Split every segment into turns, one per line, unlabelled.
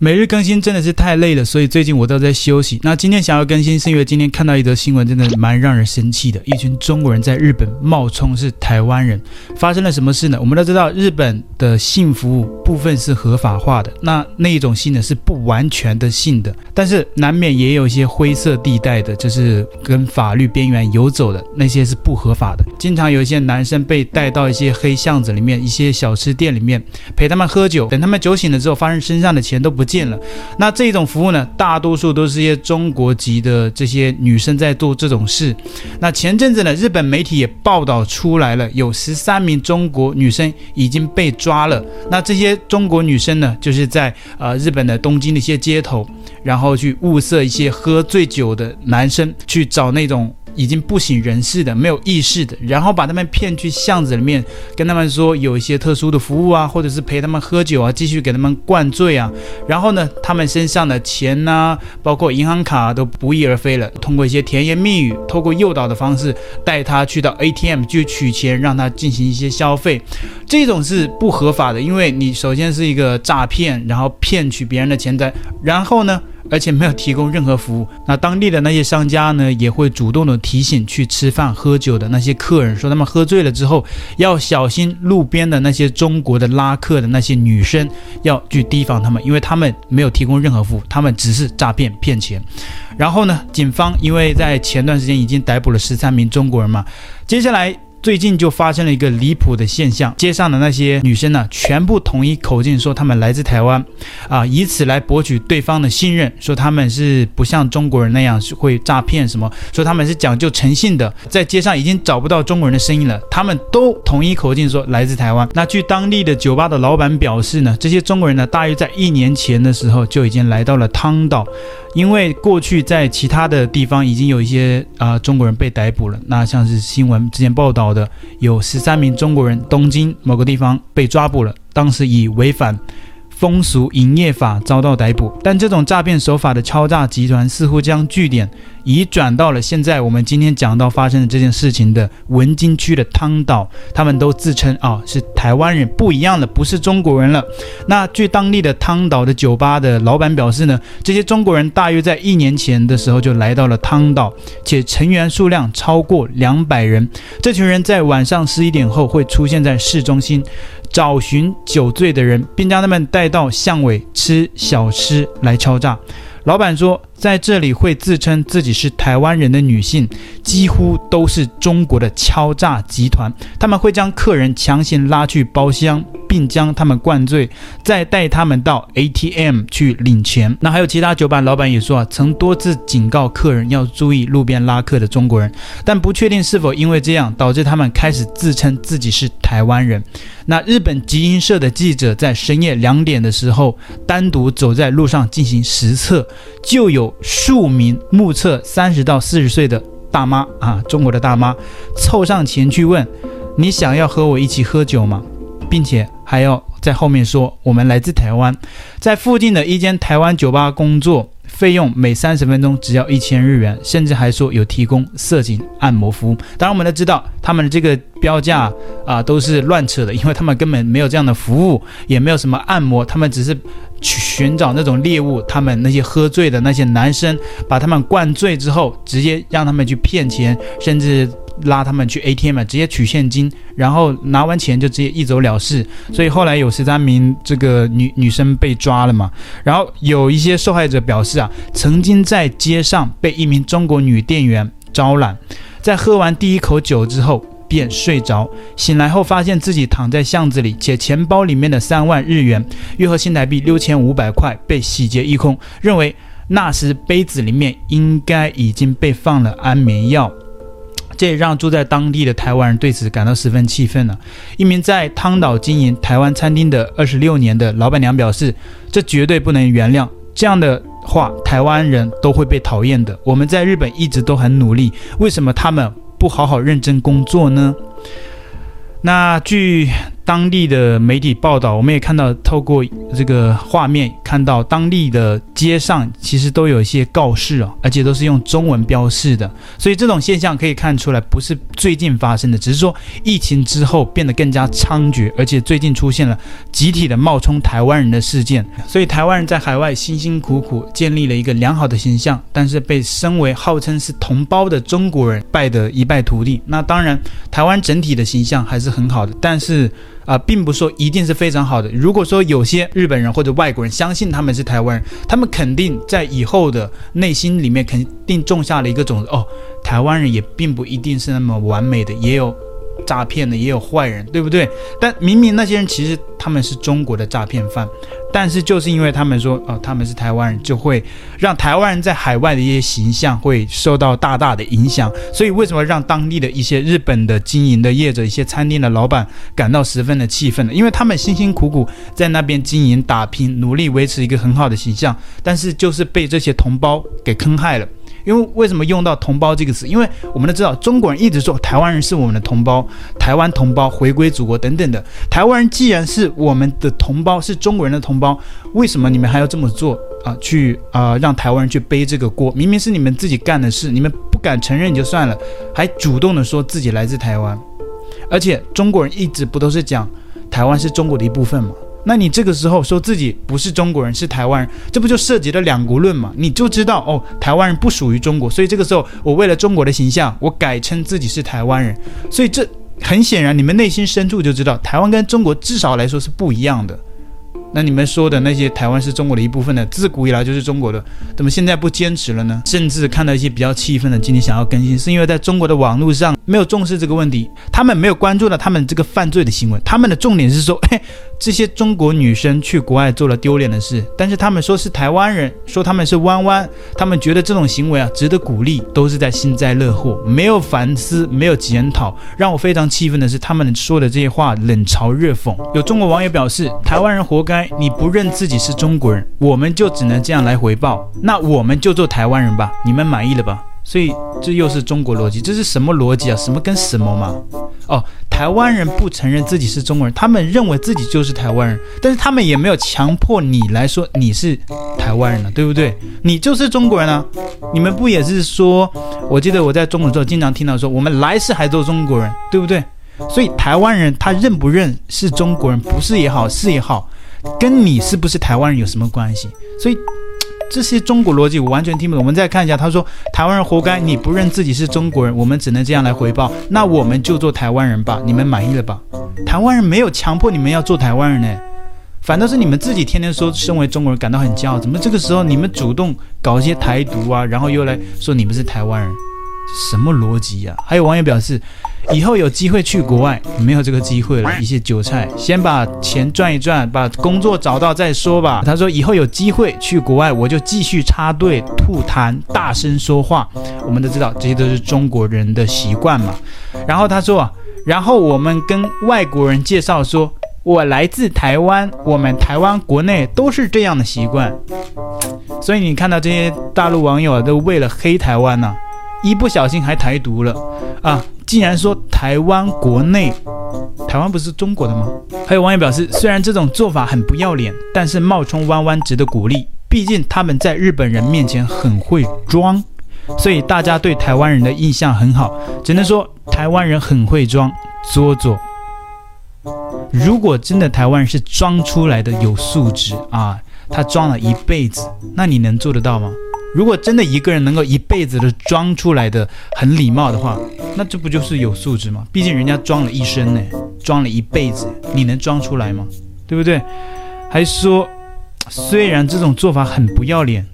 每日更新真的是太累了，所以最近我都在休息。那今天想要更新，是因为今天看到一则新闻，真的蛮让人生气的。一群中国人在日本冒充是台湾人，发生了什么事呢？我们都知道，日本的性服务部分是合法化的，那那一种性呢是不完全的性的，但是难免也有一些灰色地带的，就是跟法律边缘游走的那些是不合法的。经常有一些男生被带到一些黑巷子里面，一些小吃店里面陪他们喝酒，等他们酒醒了之后，发现身上的钱都不见了，那这种服务呢，大多数都是一些中国籍的这些女生在做这种事。那前阵子呢，日本媒体也报道出来了，有十三名中国女生已经被抓了。那这些中国女生呢，就是在呃日本的东京的一些街头，然后去物色一些喝醉酒的男生，去找那种。已经不省人事的、没有意识的，然后把他们骗去巷子里面，跟他们说有一些特殊的服务啊，或者是陪他们喝酒啊，继续给他们灌醉啊。然后呢，他们身上的钱呐、包括银行卡都不翼而飞了。通过一些甜言蜜语，透过诱导的方式，带他去到 ATM 去取钱，让他进行一些消费。这种是不合法的，因为你首先是一个诈骗，然后骗取别人的钱财，然后呢，而且没有提供任何服务，那当地的那些商家呢，也会主动的提醒去吃饭喝酒的那些客人，说他们喝醉了之后要小心路边的那些中国的拉客的那些女生，要去提防他们，因为他们没有提供任何服务，他们只是诈骗骗钱。然后呢，警方因为在前段时间已经逮捕了十三名中国人嘛，接下来。最近就发生了一个离谱的现象，街上的那些女生呢，全部统一口径说她们来自台湾，啊，以此来博取对方的信任，说她们是不像中国人那样是会诈骗什么，说她们是讲究诚信的，在街上已经找不到中国人的身影了，他们都统一口径说来自台湾。那据当地的酒吧的老板表示呢，这些中国人呢，大约在一年前的时候就已经来到了汤岛。因为过去在其他的地方已经有一些啊、中国人被逮捕了，那像是新闻之前报道好的，有十三名中国人东京某个地方被抓捕了，当时以违反。风俗营业法遭到逮捕，但这种诈骗手法的敲诈集团似乎将据点移转到了现在我们今天讲到发生的这件事情的文京区的汤岛，他们都自称啊、是台湾人，不一样的，不是中国人了。那据当地的汤岛的酒吧的老板表示呢，这些中国人大约在一年前的时候就来到了汤岛，且成员数量超过两百人。这群人在晚上十一点后会出现在市中心。找寻酒醉的人，并将他们带到巷尾吃小吃来敲诈。老板说，在这里会自称自己是台湾人的女性，几乎都是中国的敲诈集团。他们会将客人强行拉去包厢，并将他们灌醉，再带他们到 ATM 去领钱。那还有其他酒吧老板也说啊，曾多次警告客人要注意路边拉客的中国人，但不确定是否因为这样导致他们开始自称自己是台湾人。那日本集英社的记者在深夜两点的时候，单独走在路上进行实测，就有。数名目测三十到四十岁的大妈啊，中国的大妈，凑上前去问：“你想要和我一起喝酒吗？”并且还要在后面说：“我们来自台湾，在附近的一间台湾酒吧工作，费用每三十分钟只要一千日元，甚至还说有提供色情按摩服务。”当然，我们都知道他们的这个标价啊都是乱扯的，因为他们根本没有这样的服务，也没有什么按摩，他们只是。去寻找那种猎物，他们那些喝醉的那些男生，把他们灌醉之后，直接让他们去骗钱，甚至拉他们去 ATM 直接取现金，然后拿完钱就直接一走了事。所以后来有十三名这个女女生被抓了嘛。然后有一些受害者表示啊，曾经在街上被一名中国女店员招揽，在喝完第一口酒之后。便睡着，醒来后发现自己躺在巷子里，且钱包里面的三万日元（约合新台币六千五百块）被洗劫一空，认为那时杯子里面应该已经被放了安眠药。这也让住在当地的台湾人对此感到十分气愤了。一名在汤岛经营台湾餐厅的二十六年的老板娘表示：“这绝对不能原谅，这样的话台湾人都会被讨厌的。我们在日本一直都很努力，为什么他们？”不好好认真工作呢？那据当地的媒体报道，我们也看到透过这个画面看到当地的街上其实都有一些告示哦，而且都是用中文标示的。所以这种现象可以看出来，不是最近发生的，只是说疫情之后变得更加猖獗，而且最近出现了集体的冒充台湾人的事件。所以台湾人在海外辛辛苦苦建立了一个良好的形象，但是被身为号称是同胞的中国人败得一败涂地。那当然，台湾整体的形象还是很好的，但是啊、并不说一定是非常好的。如果说有些日本人或者外国人相信信他们是台湾人，他们肯定在以后的内心里面肯定种下了一个种子。哦，台湾人也并不一定是那么完美的，也有。诈骗的也有坏人，对不对？但明明那些人其实他们是中国的诈骗犯，但是就是因为他们说哦，他们是台湾人，就会让台湾人在海外的一些形象会受到大大的影响。所以为什么让当地的一些日本的经营的业者、一些餐厅的老板感到十分的气愤呢？因为他们辛辛苦苦在那边经营打拼，努力维持一个很好的形象，但是就是被这些同胞给坑害了。因为为什么用到“同胞”这个词？因为我们都知道，中国人一直说台湾人是我们的同胞，台湾同胞回归祖国等等的。台湾人既然是我们的同胞，是中国人的同胞，为什么你们还要这么做啊？去啊，让台湾人去背这个锅？明明是你们自己干的事，你们不敢承认就算了，还主动的说自己来自台湾，而且中国人一直不都是讲台湾是中国的一部分吗？那你这个时候说自己不是中国人，是台湾人，这不就涉及了两国论吗？你就知道哦，台湾人不属于中国，所以这个时候我为了中国的形象，我改称自己是台湾人。所以这很显然，你们内心深处就知道，台湾跟中国至少来说是不一样的。那你们说的那些台湾是中国的一部分的，自古以来就是中国的，怎么现在不坚持了呢？甚至看到一些比较气愤的，今天想要更新，是因为在中国的网络上没有重视这个问题，他们没有关注到他们这个犯罪的行为，他们的重点是说，嘿，这些中国女生去国外做了丢脸的事，但是他们说是台湾人，说他们是弯弯，他们觉得这种行为啊值得鼓励，都是在幸灾乐祸，没有反思，没有检讨。让我非常气愤的是，他们说的这些话冷嘲热讽。有中国网友表示，台湾人活该。你不认自己是中国人，我们就只能这样来回报。那我们就做台湾人吧，你们满意了吧？所以这又是中国逻辑，这是什么逻辑啊？什么跟什么嘛？哦，台湾人不承认自己是中国人，他们认为自己就是台湾人，但是他们也没有强迫你来说你是台湾人了，对不对？你就是中国人啊！你们不也是说？我记得我在中国的时候经常听到说，我们来世还做中国人，对不对？所以台湾人他认不认是中国人，不是也好，是也好。跟你是不是台湾人有什么关系？所以这些中国逻辑我完全听不懂。我们再看一下，他说台湾人活该，你不认自己是中国人，我们只能这样来回报。那我们就做台湾人吧，你们满意了吧？台湾人没有强迫你们要做台湾人呢，反倒是你们自己天天说身为中国人感到很骄傲。怎么这个时候你们主动搞一些台独啊，然后又来说你们是台湾人？什么逻辑呀？还有网友表示，以后有机会去国外，没有这个机会了。一些韭菜先把钱赚一赚，把工作找到再说吧。他说以后有机会去国外，我就继续插队、吐痰、大声说话。我们都知道这些都是中国人的习惯嘛。然后他说，然后我们跟外国人介绍说，我来自台湾，我们台湾国内都是这样的习惯。所以你看到这些大陆网友，都为了黑台湾呢、一不小心还台独了啊！竟然说台湾国内，台湾不是中国的吗？还有网友表示，虽然这种做法很不要脸，但是冒充弯弯值得鼓励。毕竟他们在日本人面前很会装，所以大家对台湾人的印象很好。只能说台湾人很会装，作作。如果真的台湾人是装出来的有素质啊，他装了一辈子，那你能做得到吗？如果真的一个人能够一辈子都装出来的很礼貌的话，那这不就是有素质吗？毕竟人家装了一生呢，装了一辈子，你能装出来吗？对不对？还说，虽然这种做法很不要脸，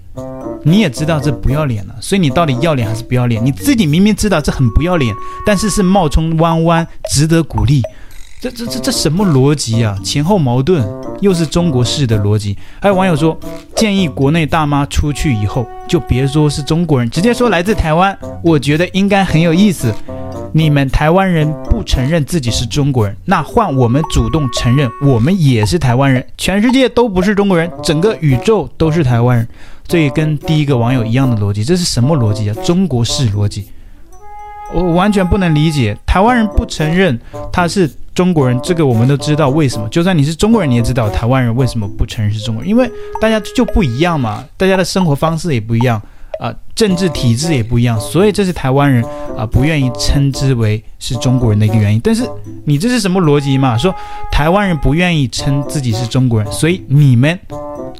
你也知道这不要脸了，所以你到底要脸还是不要脸？你自己明明知道这很不要脸，但是是冒充弯弯，值得鼓励。这这这这什么逻辑啊？前后矛盾，又是中国式的逻辑。还有网友说，建议国内大妈出去以后就别说是中国人，直接说来自台湾。我觉得应该很有意思。你们台湾人不承认自己是中国人，那换我们主动承认，我们也是台湾人。全世界都不是中国人，整个宇宙都是台湾人。这也跟第一个网友一样的逻辑，这是什么逻辑啊？中国式逻辑，我完全不能理解。台湾人不承认他是。中国人，这个我们都知道为什么。就算你是中国人，你也知道台湾人为什么不承认是中国人，因为大家就不一样嘛，大家的生活方式也不一样。啊、政治体制也不一样，所以这是台湾人啊、不愿意称之为是中国人的一个原因。但是你这是什么逻辑嘛？说台湾人不愿意称自己是中国人，所以你们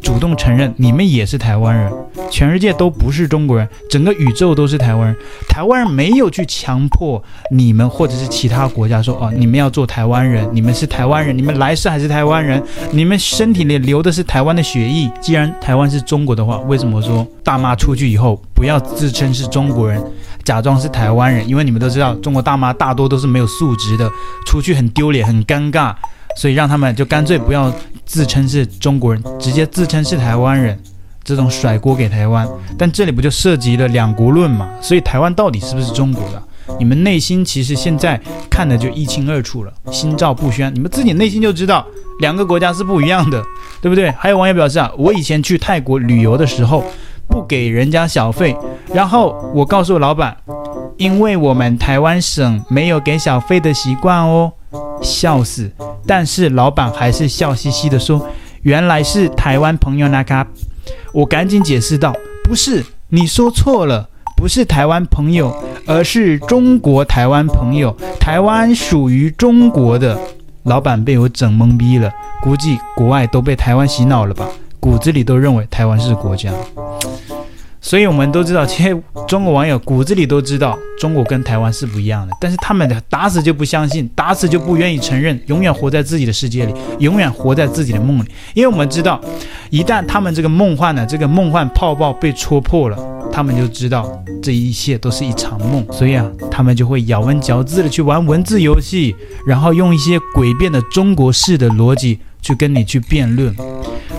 主动承认你们也是台湾人，全世界都不是中国人，整个宇宙都是台湾人。台湾人没有去强迫你们或者是其他国家说哦，你们要做台湾人，你们是台湾人，你们来世还是台湾人，你们身体里流的是台湾的血液。既然台湾是中国的话，为什么说大妈出去以后不要自称是中国人，假装是台湾人？因为你们都知道，中国大妈大多都是没有素质的，出去很丢脸、很尴尬，所以让他们就干脆不要自称是中国人，直接自称是台湾人。这种甩锅给台湾，但这里不就涉及了两国论嘛？所以台湾到底是不是中国的？你们内心其实现在看的就一清二楚了，心照不宣。你们自己内心就知道两个国家是不一样的，对不对？还有网友表示啊，我以前去泰国旅游的时候不给人家小费，然后我告诉老板，因为我们台湾省没有给小费的习惯哦，笑死！但是老板还是笑嘻嘻的说，原来是台湾朋友那卡。我赶紧解释道：“不是，你说错了，不是台湾朋友，而是中国台湾朋友。台湾属于中国的。”老板被我整懵逼了，估计国外都被台湾洗脑了吧，骨子里都认为台湾是国家。所以我们都知道，这些中国网友骨子里都知道中国跟台湾是不一样的，但是他们的打死就不相信，打死就不愿意承认，永远活在自己的世界里，永远活在自己的梦里。因为我们知道，一旦他们这个梦幻的这个梦幻泡泡被戳破了，他们就知道这一切都是一场梦，所以啊，他们就会咬文嚼字的去玩文字游戏，然后用一些诡辩的中国式的逻辑去跟你去辩论。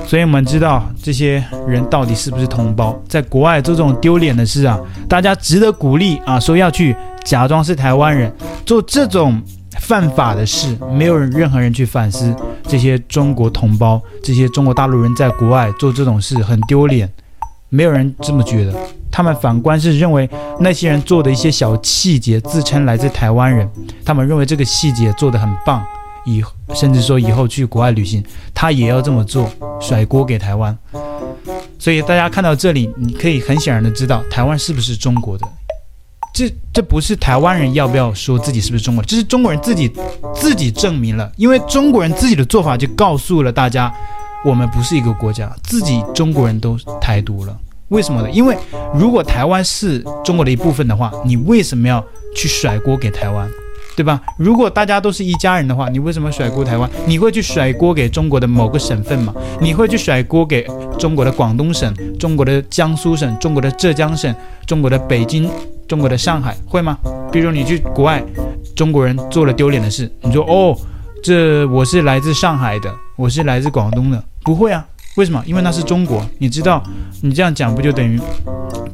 所以我们知道这些人到底是不是同胞，在国外做这种丢脸的事啊，大家值得鼓励啊，说要去假装是台湾人做这种犯法的事，没有任何人去反思这些中国同胞，这些中国大陆人在国外做这种事很丢脸，没有人这么觉得，他们反观是认为那些人做的一些小细节，自称来自台湾人，他们认为这个细节做得很棒。以甚至说以后去国外旅行，他也要这么做，甩锅给台湾。所以大家看到这里，你可以很显然的知道台湾是不是中国的。这这不是台湾人要不要说自己是不是中国，这是中国人自己自己证明了，因为中国人自己的做法就告诉了大家，我们不是一个国家，自己中国人都台独了。为什么呢？因为如果台湾是中国的一部分的话，你为什么要去甩锅给台湾？对吧？如果大家都是一家人的话，你为什么甩锅台湾？你会去甩锅给中国的某个省份吗？你会去甩锅给中国的广东省、中国的江苏省、中国的浙江省、中国的北京、中国的上海，会吗？比如你去国外，中国人做了丢脸的事，你说哦，这我是来自上海的，我是来自广东的，不会啊？为什么？因为那是中国，你知道，你这样讲不就等于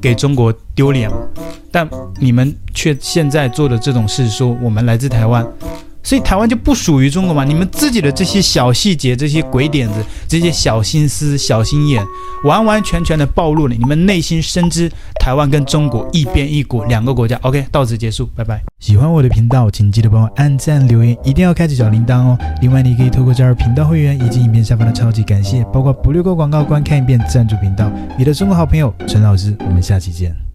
给中国丢脸吗？但你们却现在做的这种事，说我们来自台湾，所以台湾就不属于中国嘛？你们自己的这些小细节、这些鬼点子、这些小心思、小心眼，完完全全的暴露了你们内心深知台湾跟中国一边一国两个国家。OK，到此结束，拜拜。喜欢我的频道，请记得帮我按赞、留言，一定要开启小铃铛哦。另外，你可以透过加入频道会员以及影片下方的超级感谢，包括不略过广告、观看一遍赞助频道。你的中国好朋友陈老师，我们下期见。